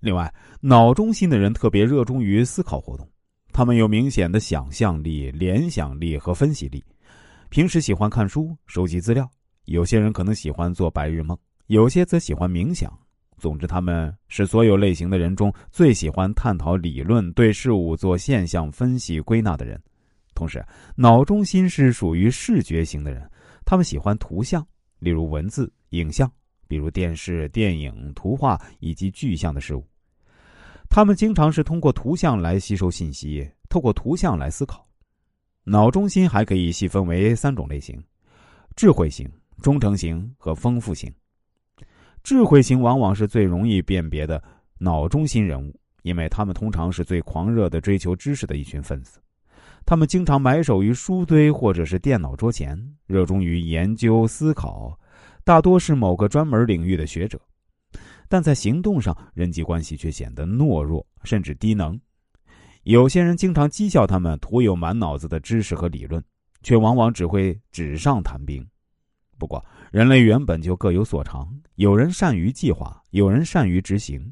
另外，脑中心的人特别热衷于思考活动，他们有明显的想象力、联想力和分析力。平时喜欢看书、收集资料。有些人可能喜欢做白日梦，有些则喜欢冥想。总之，他们是所有类型的人中最喜欢探讨理论、对事物做现象分析归纳的人。同时，脑中心是属于视觉型的人，他们喜欢图像，例如文字、影像，比如电视、电影、图画以及具象的事物。他们经常是通过图像来吸收信息，透过图像来思考。脑中心还可以细分为三种类型：智慧型。忠诚型和丰富型，智慧型往往是最容易辨别的脑中心人物，因为他们通常是最狂热的追求知识的一群分子。他们经常埋首于书堆或者是电脑桌前，热衷于研究思考，大多是某个专门领域的学者。但在行动上，人际关系却显得懦弱甚至低能。有些人经常讥笑他们徒有满脑子的知识和理论，却往往只会纸上谈兵。不过，人类原本就各有所长，有人善于计划，有人善于执行。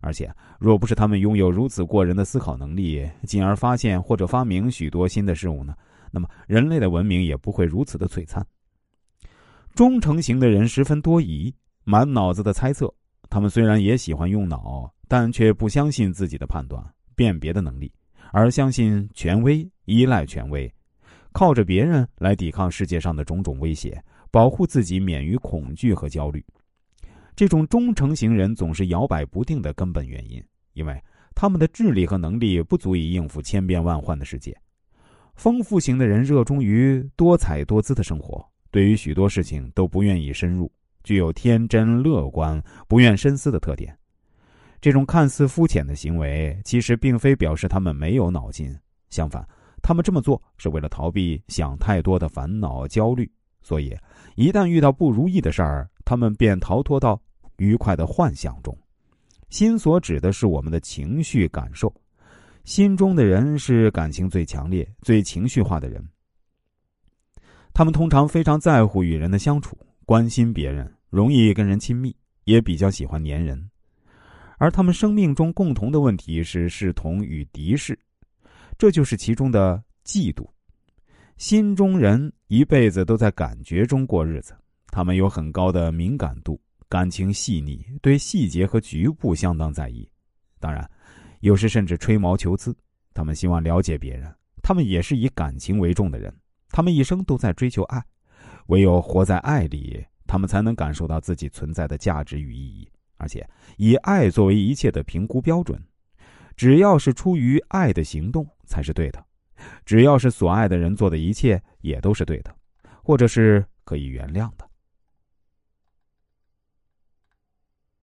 而且，若不是他们拥有如此过人的思考能力，进而发现或者发明许多新的事物呢？那么，人类的文明也不会如此的璀璨。忠诚型的人十分多疑，满脑子的猜测。他们虽然也喜欢用脑，但却不相信自己的判断、辨别的能力，而相信权威，依赖权威，靠着别人来抵抗世界上的种种威胁。保护自己免于恐惧和焦虑，这种忠诚型人总是摇摆不定的根本原因，因为他们的智力和能力不足以应付千变万化的世界。丰富型的人热衷于多彩多姿的生活，对于许多事情都不愿意深入，具有天真乐观、不愿深思的特点。这种看似肤浅的行为，其实并非表示他们没有脑筋，相反，他们这么做是为了逃避想太多的烦恼、焦虑。所以，一旦遇到不如意的事儿，他们便逃脱到愉快的幻想中。心所指的是我们的情绪感受，心中的人是感情最强烈、最情绪化的人。他们通常非常在乎与人的相处，关心别人，容易跟人亲密，也比较喜欢粘人。而他们生命中共同的问题是视同与敌视，这就是其中的嫉妒。心中人一辈子都在感觉中过日子，他们有很高的敏感度，感情细腻，对细节和局部相当在意。当然，有时甚至吹毛求疵。他们希望了解别人，他们也是以感情为重的人。他们一生都在追求爱，唯有活在爱里，他们才能感受到自己存在的价值与意义，而且以爱作为一切的评估标准。只要是出于爱的行动，才是对的。只要是所爱的人做的一切，也都是对的，或者是可以原谅的。